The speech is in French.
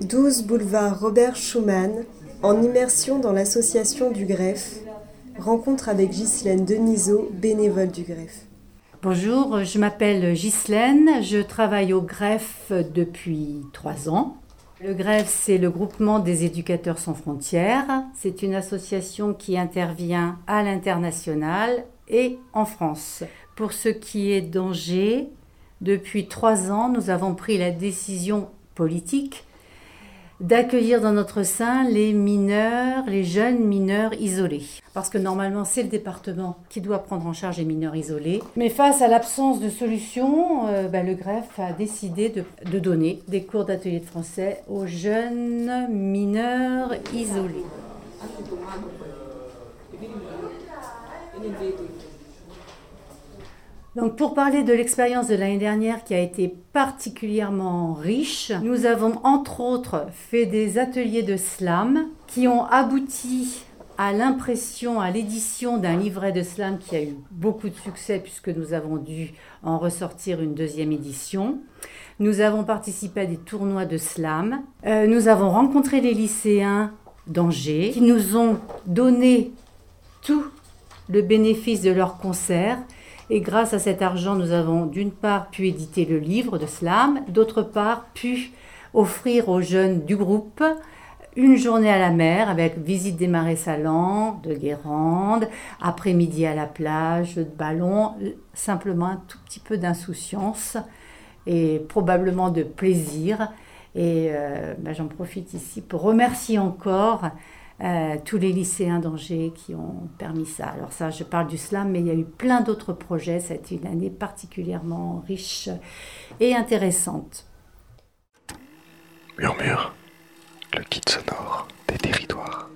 12 boulevard Robert Schumann, en immersion dans l'association du greffe, rencontre avec Ghislaine Denisot, bénévole du greffe. Bonjour, je m'appelle Ghislaine, je travaille au greffe depuis trois ans. Le greffe, c'est le groupement des éducateurs sans frontières. C'est une association qui intervient à l'international et en France. Pour ce qui est d'Angers, depuis trois ans, nous avons pris la décision politique d'accueillir dans notre sein les mineurs, les jeunes mineurs isolés. Parce que normalement, c'est le département qui doit prendre en charge les mineurs isolés. Mais face à l'absence de solution, euh, ben, le greffe a décidé de donner des cours d'atelier de français aux jeunes mineurs isolés. Donc pour parler de l'expérience de l'année dernière qui a été particulièrement riche, nous avons entre autres fait des ateliers de slam qui ont abouti à l'impression, à l'édition d'un livret de slam qui a eu beaucoup de succès puisque nous avons dû en ressortir une deuxième édition. Nous avons participé à des tournois de slam. Euh, nous avons rencontré les lycéens d'Angers qui nous ont donné tout le bénéfice de leur concert et grâce à cet argent, nous avons d'une part pu éditer le livre de slam, d'autre part pu offrir aux jeunes du groupe une journée à la mer avec visite des marais salants, de Guérande, après-midi à la plage, de ballon, simplement un tout petit peu d'insouciance et probablement de plaisir. Et euh, ben, j'en profite ici pour remercier encore euh, tous les lycéens d'Angers qui ont permis ça. Alors ça, je parle du slam, mais il y a eu plein d'autres projets. C'était une année particulièrement riche et intéressante. Murmure, le kit sonore des territoires.